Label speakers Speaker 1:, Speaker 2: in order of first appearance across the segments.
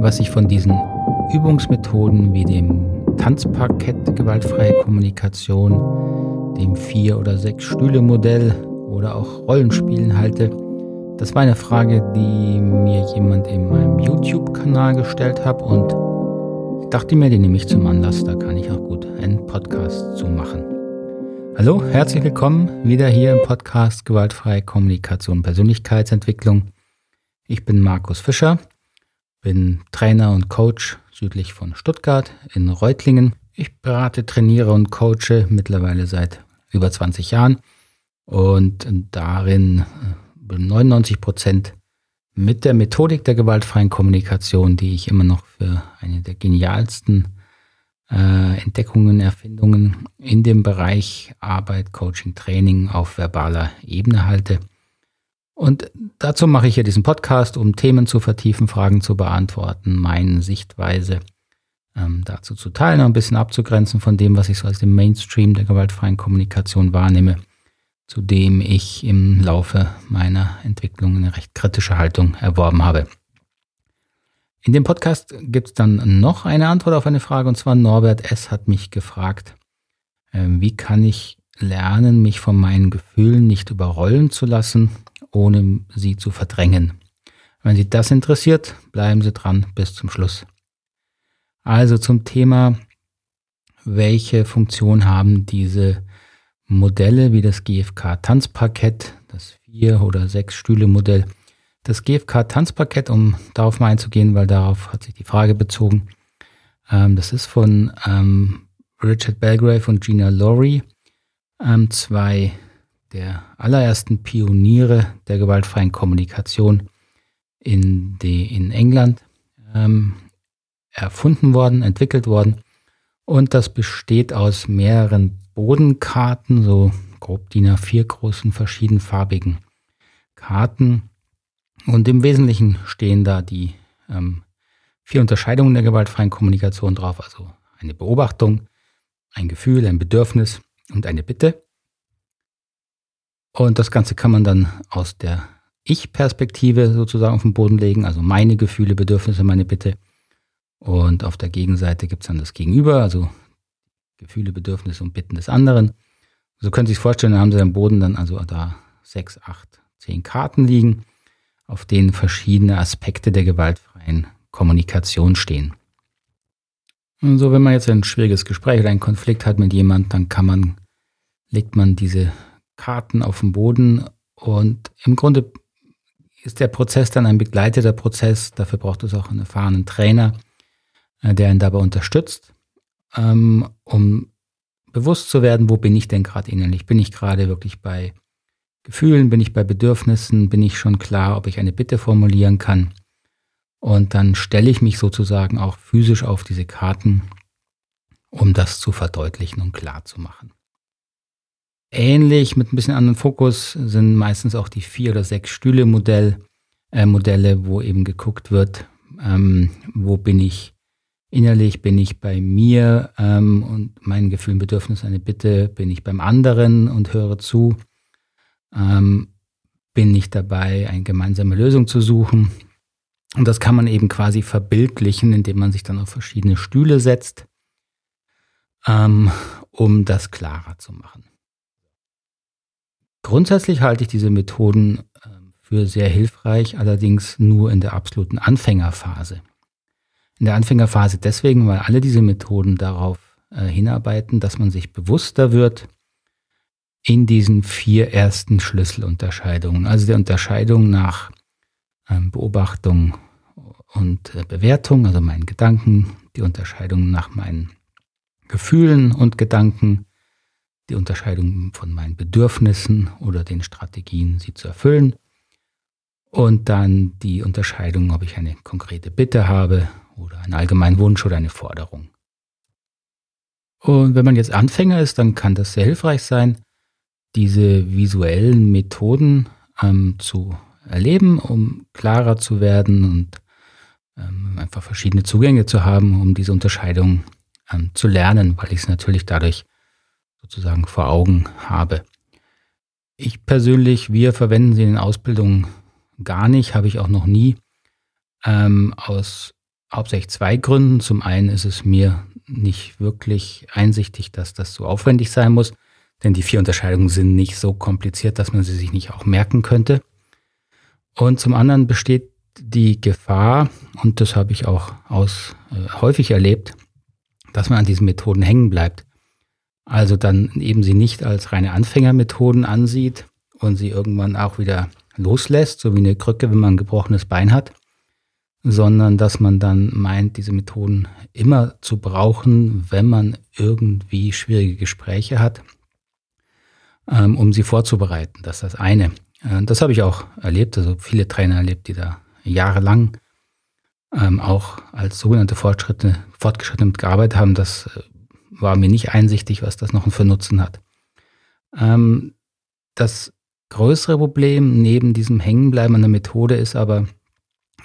Speaker 1: was ich von diesen Übungsmethoden wie dem Tanzparkett gewaltfreie Kommunikation, dem Vier- oder Sechs-Stühle-Modell oder auch Rollenspielen halte, das war eine Frage, die mir jemand in meinem YouTube-Kanal gestellt hat und ich dachte mir, die nehme ich zum Anlass, da kann ich auch gut einen Podcast zu machen. Hallo, herzlich willkommen wieder hier im Podcast Gewaltfreie Kommunikation Persönlichkeitsentwicklung. Ich bin Markus Fischer, bin Trainer und Coach südlich von Stuttgart in Reutlingen. Ich berate, trainiere und coache mittlerweile seit über 20 Jahren und darin 99 äh, Prozent mit der Methodik der gewaltfreien Kommunikation, die ich immer noch für eine der genialsten äh, Entdeckungen, Erfindungen in dem Bereich Arbeit, Coaching, Training auf verbaler Ebene halte. Und dazu mache ich hier diesen Podcast, um Themen zu vertiefen, Fragen zu beantworten, meine Sichtweise ähm, dazu zu teilen, ein bisschen abzugrenzen von dem, was ich so als den Mainstream der gewaltfreien Kommunikation wahrnehme, zu dem ich im Laufe meiner Entwicklung eine recht kritische Haltung erworben habe. In dem Podcast gibt es dann noch eine Antwort auf eine Frage, und zwar Norbert S. hat mich gefragt, äh, wie kann ich lernen, mich von meinen Gefühlen nicht überrollen zu lassen, ohne sie zu verdrängen. Wenn Sie das interessiert, bleiben Sie dran bis zum Schluss. Also zum Thema, welche Funktion haben diese Modelle wie das GFK Tanzparkett, das vier oder sechs Stühle Modell das GFK-Tanzpaket, um darauf mal einzugehen, weil darauf hat sich die Frage bezogen. Ähm, das ist von ähm, Richard Belgrave und Gina Laurie, ähm, zwei der allerersten Pioniere der gewaltfreien Kommunikation in, die, in England ähm, erfunden worden, entwickelt worden. Und das besteht aus mehreren Bodenkarten, so grob DIN A4 großen verschiedenfarbigen Karten, und im Wesentlichen stehen da die ähm, vier Unterscheidungen der gewaltfreien Kommunikation drauf, also eine Beobachtung, ein Gefühl, ein Bedürfnis und eine Bitte. Und das Ganze kann man dann aus der Ich-Perspektive sozusagen auf den Boden legen, also meine Gefühle, Bedürfnisse, meine Bitte. Und auf der Gegenseite gibt es dann das Gegenüber, also Gefühle, Bedürfnisse und Bitten des anderen. So können Sie sich vorstellen, da haben Sie am Boden dann also da sechs, acht, zehn Karten liegen auf denen verschiedene Aspekte der gewaltfreien Kommunikation stehen. Und so, wenn man jetzt ein schwieriges Gespräch oder einen Konflikt hat mit jemand, dann kann man, legt man diese Karten auf den Boden und im Grunde ist der Prozess dann ein begleiteter Prozess. Dafür braucht es auch einen erfahrenen Trainer, äh, der ihn dabei unterstützt, ähm, um bewusst zu werden, wo bin ich denn gerade innerlich? Bin ich gerade wirklich bei Gefühlen, bin ich bei Bedürfnissen, bin ich schon klar, ob ich eine Bitte formulieren kann. Und dann stelle ich mich sozusagen auch physisch auf diese Karten, um das zu verdeutlichen und klar zu machen. Ähnlich mit ein bisschen anderen Fokus sind meistens auch die vier oder sechs Stühle Modell, äh, Modelle, wo eben geguckt wird, ähm, wo bin ich innerlich, bin ich bei mir ähm, und mein Gefühl, Bedürfnis, eine Bitte, bin ich beim anderen und höre zu ähm, bin ich dabei, eine gemeinsame Lösung zu suchen. Und das kann man eben quasi verbildlichen, indem man sich dann auf verschiedene Stühle setzt, ähm, um das klarer zu machen. Grundsätzlich halte ich diese Methoden äh, für sehr hilfreich, allerdings nur in der absoluten Anfängerphase. In der Anfängerphase deswegen, weil alle diese Methoden darauf äh, hinarbeiten, dass man sich bewusster wird, in diesen vier ersten Schlüsselunterscheidungen, also der Unterscheidung nach ähm, Beobachtung und äh, Bewertung, also meinen Gedanken, die Unterscheidung nach meinen Gefühlen und Gedanken, die Unterscheidung von meinen Bedürfnissen oder den Strategien, sie zu erfüllen und dann die Unterscheidung, ob ich eine konkrete Bitte habe oder einen allgemeinen Wunsch oder eine Forderung. Und wenn man jetzt Anfänger ist, dann kann das sehr hilfreich sein, diese visuellen Methoden ähm, zu erleben, um klarer zu werden und ähm, einfach verschiedene Zugänge zu haben, um diese Unterscheidung ähm, zu lernen, weil ich es natürlich dadurch sozusagen vor Augen habe. Ich persönlich, wir verwenden sie in den Ausbildungen gar nicht, habe ich auch noch nie, ähm, aus hauptsächlich zwei Gründen. Zum einen ist es mir nicht wirklich einsichtig, dass das so aufwendig sein muss, denn die vier Unterscheidungen sind nicht so kompliziert, dass man sie sich nicht auch merken könnte. Und zum anderen besteht die Gefahr, und das habe ich auch aus, äh, häufig erlebt, dass man an diesen Methoden hängen bleibt. Also dann eben sie nicht als reine Anfängermethoden ansieht und sie irgendwann auch wieder loslässt, so wie eine Krücke, wenn man ein gebrochenes Bein hat, sondern dass man dann meint, diese Methoden immer zu brauchen, wenn man irgendwie schwierige Gespräche hat, ähm, um sie vorzubereiten. Das ist das eine. Äh, das habe ich auch erlebt, also viele Trainer erlebt, die da jahrelang ähm, auch als sogenannte Fortschritte, Fortgeschrittene mitgearbeitet haben. Das äh, war mir nicht einsichtig, was das noch für Nutzen hat. Ähm, das größere Problem neben diesem Hängenbleiben an der Methode ist aber,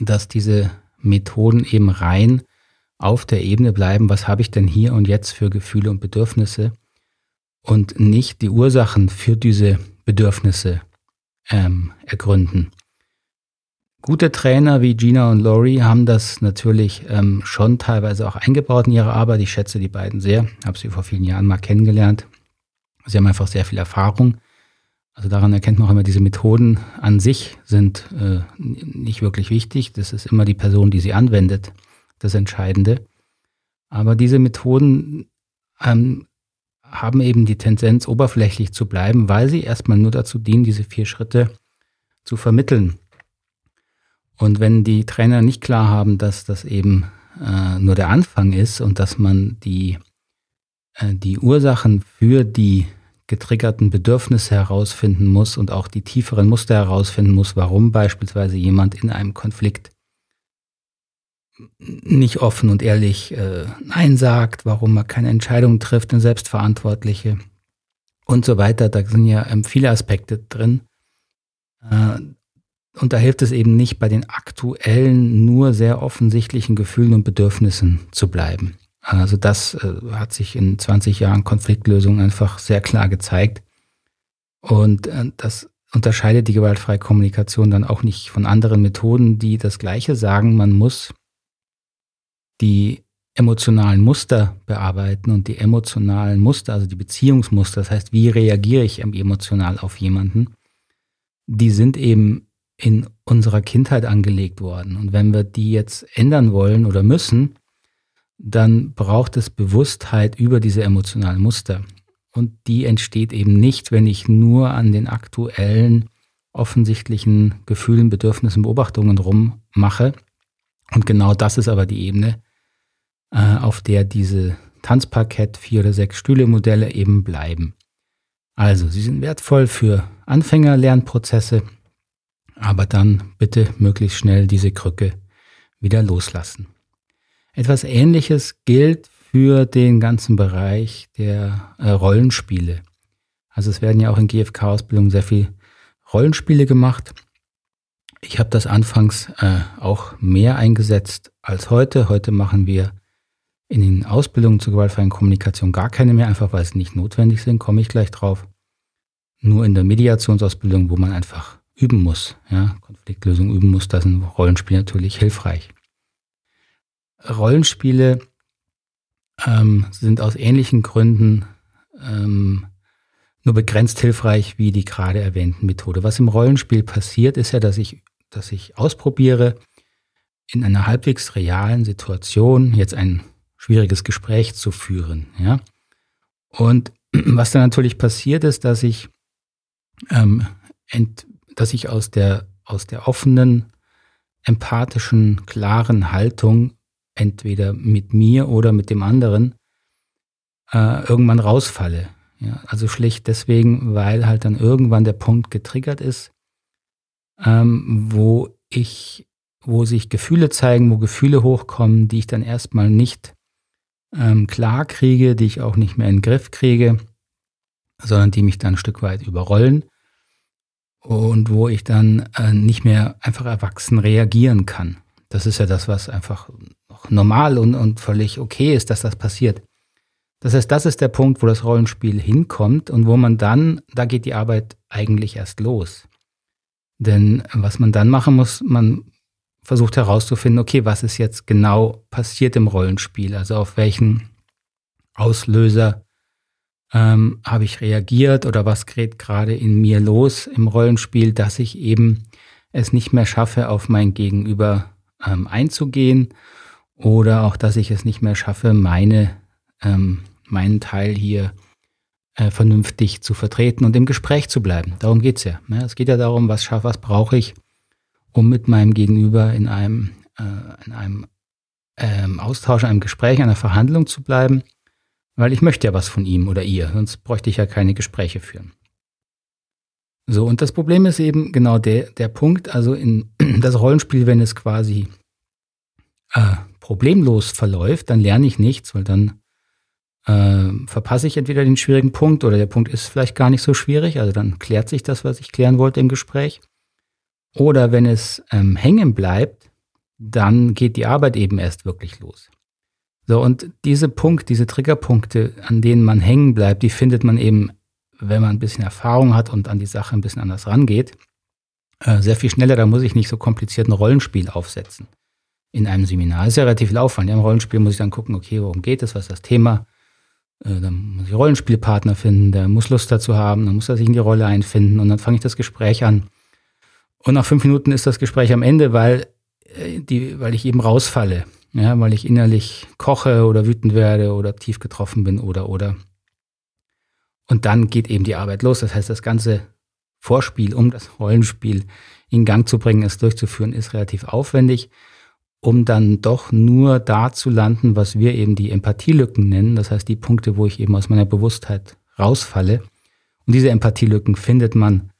Speaker 1: dass diese Methoden eben rein auf der Ebene bleiben, was habe ich denn hier und jetzt für Gefühle und Bedürfnisse und nicht die Ursachen für diese Bedürfnisse ähm, ergründen. Gute Trainer wie Gina und Laurie haben das natürlich ähm, schon teilweise auch eingebaut in ihre Arbeit. Ich schätze die beiden sehr, habe sie vor vielen Jahren mal kennengelernt. Sie haben einfach sehr viel Erfahrung also daran erkennt man auch immer, diese Methoden an sich sind äh, nicht wirklich wichtig. Das ist immer die Person, die sie anwendet, das Entscheidende. Aber diese Methoden ähm, haben eben die Tendenz, oberflächlich zu bleiben, weil sie erstmal nur dazu dienen, diese vier Schritte zu vermitteln. Und wenn die Trainer nicht klar haben, dass das eben äh, nur der Anfang ist und dass man die, äh, die Ursachen für die getriggerten Bedürfnisse herausfinden muss und auch die tieferen Muster herausfinden muss, warum beispielsweise jemand in einem Konflikt nicht offen und ehrlich äh, Nein sagt, warum man keine Entscheidung trifft, eine selbstverantwortliche und so weiter. Da sind ja ähm, viele Aspekte drin. Äh, und da hilft es eben nicht, bei den aktuellen, nur sehr offensichtlichen Gefühlen und Bedürfnissen zu bleiben. Also das äh, hat sich in 20 Jahren Konfliktlösung einfach sehr klar gezeigt. Und äh, das unterscheidet die gewaltfreie Kommunikation dann auch nicht von anderen Methoden, die das Gleiche sagen. Man muss die emotionalen Muster bearbeiten und die emotionalen Muster, also die Beziehungsmuster, das heißt, wie reagiere ich emotional auf jemanden, die sind eben in unserer Kindheit angelegt worden. Und wenn wir die jetzt ändern wollen oder müssen, dann braucht es Bewusstheit über diese emotionalen Muster. Und die entsteht eben nicht, wenn ich nur an den aktuellen, offensichtlichen Gefühlen, Bedürfnissen, Beobachtungen rummache. Und genau das ist aber die Ebene, äh, auf der diese Tanzparkett, vier oder sechs Stühle-Modelle eben bleiben. Also, sie sind wertvoll für Anfänger-Lernprozesse, aber dann bitte möglichst schnell diese Krücke wieder loslassen. Etwas Ähnliches gilt für den ganzen Bereich der äh, Rollenspiele. Also es werden ja auch in GFK-Ausbildungen sehr viel Rollenspiele gemacht. Ich habe das anfangs äh, auch mehr eingesetzt als heute. Heute machen wir in den Ausbildungen zur gewaltfreien Kommunikation gar keine mehr, einfach weil sie nicht notwendig sind, komme ich gleich drauf. Nur in der Mediationsausbildung, wo man einfach üben muss, ja, Konfliktlösung üben muss, da sind Rollenspiele natürlich hilfreich. Rollenspiele ähm, sind aus ähnlichen Gründen ähm, nur begrenzt hilfreich wie die gerade erwähnten Methode. Was im Rollenspiel passiert, ist ja, dass ich, dass ich ausprobiere, in einer halbwegs realen Situation jetzt ein schwieriges Gespräch zu führen. Ja? Und was dann natürlich passiert ist, dass ich, ähm, dass ich aus der, aus der offenen, empathischen, klaren Haltung entweder mit mir oder mit dem anderen äh, irgendwann rausfalle. Ja, also schlicht deswegen, weil halt dann irgendwann der Punkt getriggert ist, ähm, wo ich, wo sich Gefühle zeigen, wo Gefühle hochkommen, die ich dann erstmal nicht ähm, klar kriege, die ich auch nicht mehr in den Griff kriege, sondern die mich dann ein Stück weit überrollen und wo ich dann äh, nicht mehr einfach erwachsen reagieren kann. Das ist ja das, was einfach normal und, und völlig okay ist, dass das passiert. Das heißt, das ist der Punkt, wo das Rollenspiel hinkommt und wo man dann, da geht die Arbeit eigentlich erst los. Denn was man dann machen muss, man versucht herauszufinden, okay, was ist jetzt genau passiert im Rollenspiel? Also auf welchen Auslöser ähm, habe ich reagiert oder was geht gerade in mir los im Rollenspiel, dass ich eben es nicht mehr schaffe, auf mein Gegenüber ähm, einzugehen oder auch, dass ich es nicht mehr schaffe, meine, ähm, meinen Teil hier äh, vernünftig zu vertreten und im Gespräch zu bleiben. Darum geht's ja. Ne? Es geht ja darum, was schaffe, was brauche ich, um mit meinem Gegenüber in einem, äh, in einem ähm, Austausch, einem Gespräch, einer Verhandlung zu bleiben, weil ich möchte ja was von ihm oder ihr, sonst bräuchte ich ja keine Gespräche führen. So, und das Problem ist eben genau der, der Punkt, also in das Rollenspiel, wenn es quasi äh, problemlos verläuft, dann lerne ich nichts, weil dann äh, verpasse ich entweder den schwierigen Punkt oder der Punkt ist vielleicht gar nicht so schwierig, also dann klärt sich das, was ich klären wollte im Gespräch. Oder wenn es ähm, hängen bleibt, dann geht die Arbeit eben erst wirklich los. So, und diese Punkte, diese Triggerpunkte, an denen man hängen bleibt, die findet man eben, wenn man ein bisschen Erfahrung hat und an die Sache ein bisschen anders rangeht, äh, sehr viel schneller. Da muss ich nicht so kompliziert ein Rollenspiel aufsetzen in einem Seminar. Ist ja relativ viel Aufwand. Ja, Im Rollenspiel muss ich dann gucken, okay, worum geht es, was ist das Thema? Äh, dann muss ich Rollenspielpartner finden, der muss Lust dazu haben, dann muss er sich in die Rolle einfinden und dann fange ich das Gespräch an. Und nach fünf Minuten ist das Gespräch am Ende, weil, äh, die, weil ich eben rausfalle. Ja, weil ich innerlich koche oder wütend werde oder tief getroffen bin oder oder. Und dann geht eben die Arbeit los. Das heißt, das ganze Vorspiel, um das Rollenspiel in Gang zu bringen, es durchzuführen, ist relativ aufwendig, um dann doch nur da zu landen, was wir eben die Empathielücken nennen. Das heißt, die Punkte, wo ich eben aus meiner Bewusstheit rausfalle. Und diese Empathielücken findet man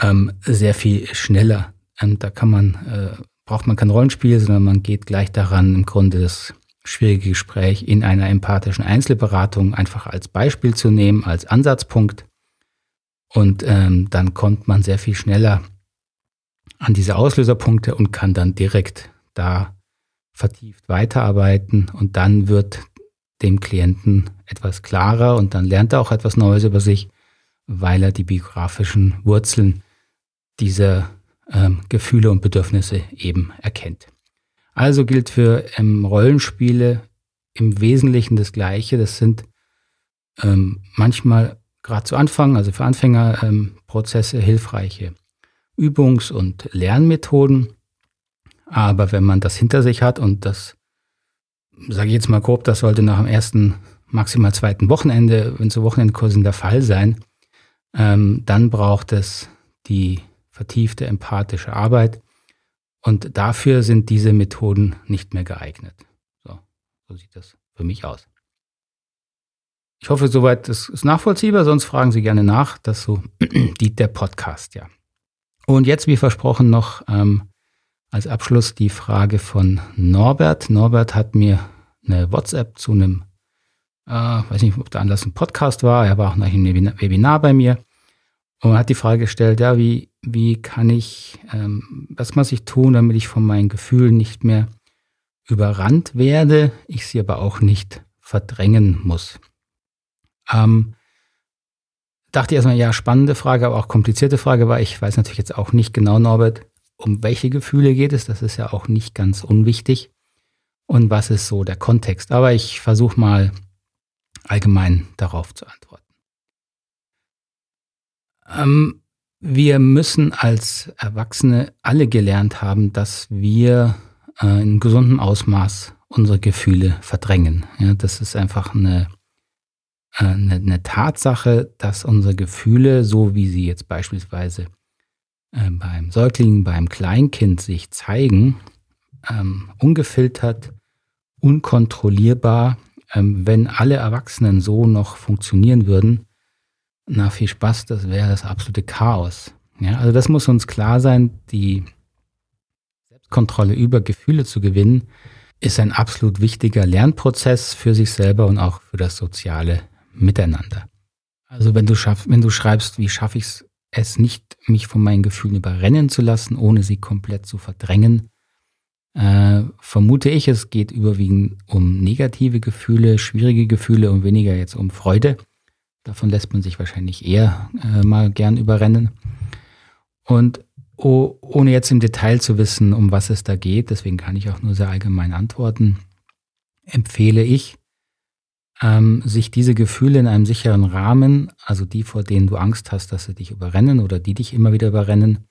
Speaker 1: ähm, sehr viel schneller. Und da kann man, äh, braucht man kein Rollenspiel, sondern man geht gleich daran, im Grunde das schwierige Gespräch in einer empathischen Einzelberatung einfach als Beispiel zu nehmen, als Ansatzpunkt. Und ähm, dann kommt man sehr viel schneller an diese Auslöserpunkte und kann dann direkt da vertieft weiterarbeiten und dann wird dem Klienten etwas klarer und dann lernt er auch etwas Neues über sich, weil er die biografischen Wurzeln dieser ähm, Gefühle und Bedürfnisse eben erkennt. Also gilt für ähm, Rollenspiele im Wesentlichen das Gleiche. Das sind ähm, manchmal gerade zu Anfang, also für Anfängerprozesse, ähm, hilfreiche Übungs- und Lernmethoden. Aber wenn man das hinter sich hat und das, sage ich jetzt mal grob, das sollte nach dem ersten, maximal zweiten Wochenende, wenn so Wochenendkursen der Fall sein, ähm, dann braucht es die vertiefte empathische Arbeit. Und dafür sind diese Methoden nicht mehr geeignet. So, so sieht das für mich aus. Ich hoffe, soweit ist, ist nachvollziehbar, sonst fragen Sie gerne nach. Das so die, der Podcast, ja. Und jetzt, wie versprochen, noch ähm, als Abschluss die Frage von Norbert. Norbert hat mir eine WhatsApp zu einem, äh, weiß nicht, ob der Anlass ein Podcast war, er war auch nach einem Webinar bei mir und hat die Frage gestellt, ja, wie, wie kann ich, ähm, was muss ich tun, damit ich von meinen Gefühlen nicht mehr überrannt werde, ich sie aber auch nicht verdrängen muss. Ähm, dachte ich erstmal, ja, spannende Frage, aber auch komplizierte Frage, weil ich weiß natürlich jetzt auch nicht genau, Norbert, um welche Gefühle geht es, das ist ja auch nicht ganz unwichtig. Und was ist so der Kontext? Aber ich versuche mal allgemein darauf zu antworten. Ähm, wir müssen als Erwachsene alle gelernt haben, dass wir äh, in gesundem Ausmaß unsere Gefühle verdrängen. Ja, das ist einfach eine, äh, eine, eine Tatsache, dass unsere Gefühle, so wie sie jetzt beispielsweise äh, beim Säugling, beim Kleinkind sich zeigen, ähm, ungefiltert, unkontrollierbar, ähm, wenn alle Erwachsenen so noch funktionieren würden, na, viel Spaß, das wäre das absolute Chaos. Ja, also das muss uns klar sein, die Selbstkontrolle über Gefühle zu gewinnen, ist ein absolut wichtiger Lernprozess für sich selber und auch für das soziale Miteinander. Also wenn du, schaff, wenn du schreibst, wie schaffe ich es nicht, mich von meinen Gefühlen überrennen zu lassen, ohne sie komplett zu verdrängen, äh, vermute ich, es geht überwiegend um negative Gefühle, schwierige Gefühle und weniger jetzt um Freude. Davon lässt man sich wahrscheinlich eher äh, mal gern überrennen. Und oh, ohne jetzt im Detail zu wissen, um was es da geht, deswegen kann ich auch nur sehr allgemein antworten, empfehle ich, ähm, sich diese Gefühle in einem sicheren Rahmen, also die, vor denen du Angst hast, dass sie dich überrennen oder die dich immer wieder überrennen,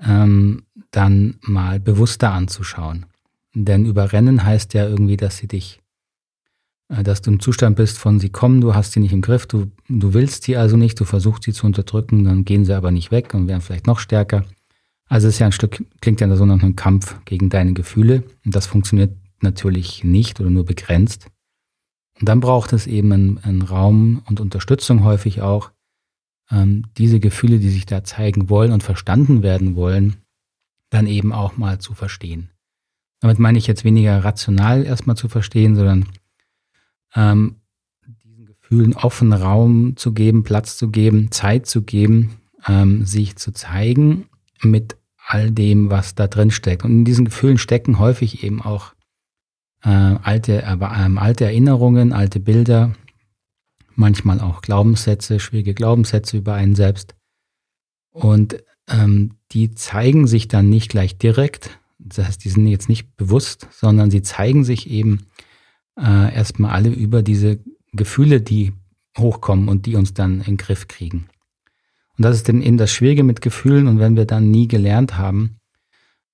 Speaker 1: ähm, dann mal bewusster anzuschauen. Denn überrennen heißt ja irgendwie, dass sie dich, dass du im Zustand bist von sie kommen, du hast sie nicht im Griff, du, du willst sie also nicht, du versuchst sie zu unterdrücken, dann gehen sie aber nicht weg und werden vielleicht noch stärker. Also es ist ja ein Stück, klingt ja so nach einem Kampf gegen deine Gefühle. Und das funktioniert natürlich nicht oder nur begrenzt. Und dann braucht es eben einen, einen Raum und Unterstützung häufig auch, ähm, diese Gefühle, die sich da zeigen wollen und verstanden werden wollen, dann eben auch mal zu verstehen. Damit meine ich jetzt weniger rational erstmal zu verstehen, sondern ähm, diesen Gefühlen offen Raum zu geben, Platz zu geben, Zeit zu geben, ähm, sich zu zeigen mit all dem, was da drin steckt. Und in diesen Gefühlen stecken häufig eben auch äh, alte, äh, alte Erinnerungen, alte Bilder, manchmal auch Glaubenssätze, schwierige Glaubenssätze über einen selbst. Und ähm, die zeigen sich dann nicht gleich direkt. Das heißt, die sind jetzt nicht bewusst, sondern sie zeigen sich eben äh, erstmal alle über diese Gefühle, die hochkommen und die uns dann in den Griff kriegen. Und das ist eben das Schwierige mit Gefühlen. Und wenn wir dann nie gelernt haben,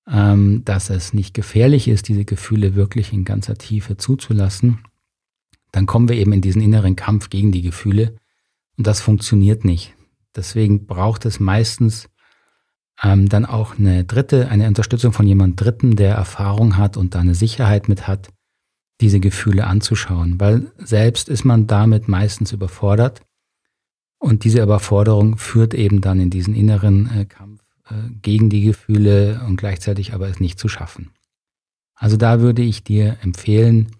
Speaker 1: ähm, dass es nicht gefährlich ist, diese Gefühle wirklich in ganzer Tiefe zuzulassen, dann kommen wir eben in diesen inneren Kampf gegen die Gefühle. Und das funktioniert nicht. Deswegen braucht es meistens ähm, dann auch eine dritte, eine Unterstützung von jemand Dritten, der Erfahrung hat und da eine Sicherheit mit hat, diese Gefühle anzuschauen. Weil selbst ist man damit meistens überfordert. Und diese Überforderung führt eben dann in diesen inneren äh, Kampf äh, gegen die Gefühle und gleichzeitig aber es nicht zu schaffen. Also da würde ich dir empfehlen,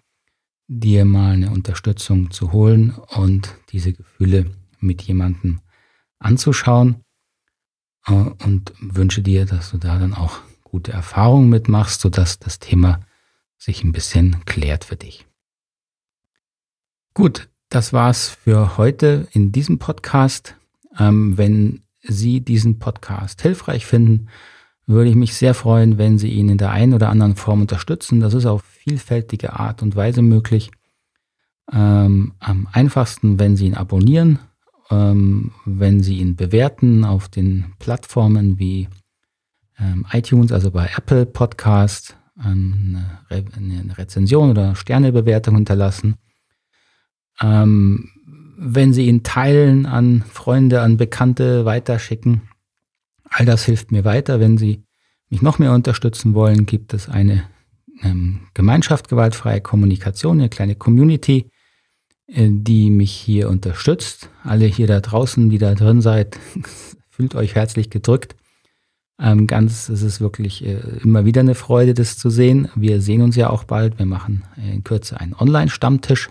Speaker 1: dir mal eine Unterstützung zu holen und diese Gefühle mit jemandem anzuschauen äh, und wünsche dir, dass du da dann auch gute Erfahrungen mitmachst, sodass das Thema sich ein bisschen klärt für dich. Gut, das war's für heute in diesem Podcast. Ähm, wenn Sie diesen Podcast hilfreich finden, würde ich mich sehr freuen, wenn Sie ihn in der einen oder anderen Form unterstützen. Das ist auf vielfältige Art und Weise möglich. Ähm, am einfachsten, wenn Sie ihn abonnieren, ähm, wenn Sie ihn bewerten auf den Plattformen wie ähm, iTunes, also bei Apple Podcast, ähm, eine, Re eine, Rezension oder Sternebewertung hinterlassen. Ähm, wenn Sie ihn teilen, an Freunde, an Bekannte weiterschicken. All das hilft mir weiter. Wenn Sie mich noch mehr unterstützen wollen, gibt es eine ähm, Gemeinschaft gewaltfreie Kommunikation, eine kleine Community, äh, die mich hier unterstützt. Alle hier da draußen, die da drin seid, fühlt euch herzlich gedrückt. Ähm, ganz, es ist wirklich äh, immer wieder eine Freude, das zu sehen. Wir sehen uns ja auch bald. Wir machen in Kürze einen Online-Stammtisch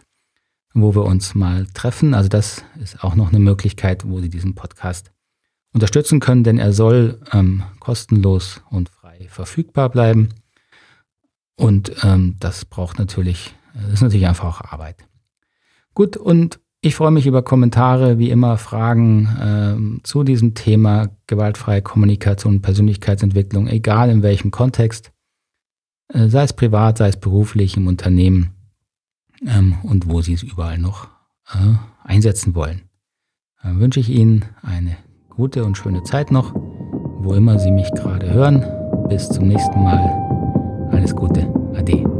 Speaker 1: wo wir uns mal treffen. Also das ist auch noch eine Möglichkeit, wo Sie diesen Podcast unterstützen können, denn er soll ähm, kostenlos und frei verfügbar bleiben. Und ähm, das braucht natürlich, das ist natürlich einfach auch Arbeit. Gut, und ich freue mich über Kommentare, wie immer Fragen ähm, zu diesem Thema gewaltfreie Kommunikation, Persönlichkeitsentwicklung, egal in welchem Kontext, äh, sei es privat, sei es beruflich, im Unternehmen ähm, und wo Sie es überall noch äh, einsetzen wollen. Dann wünsche ich Ihnen eine gute und schöne Zeit noch, wo immer Sie mich gerade hören. Bis zum nächsten Mal. Alles Gute. Ade.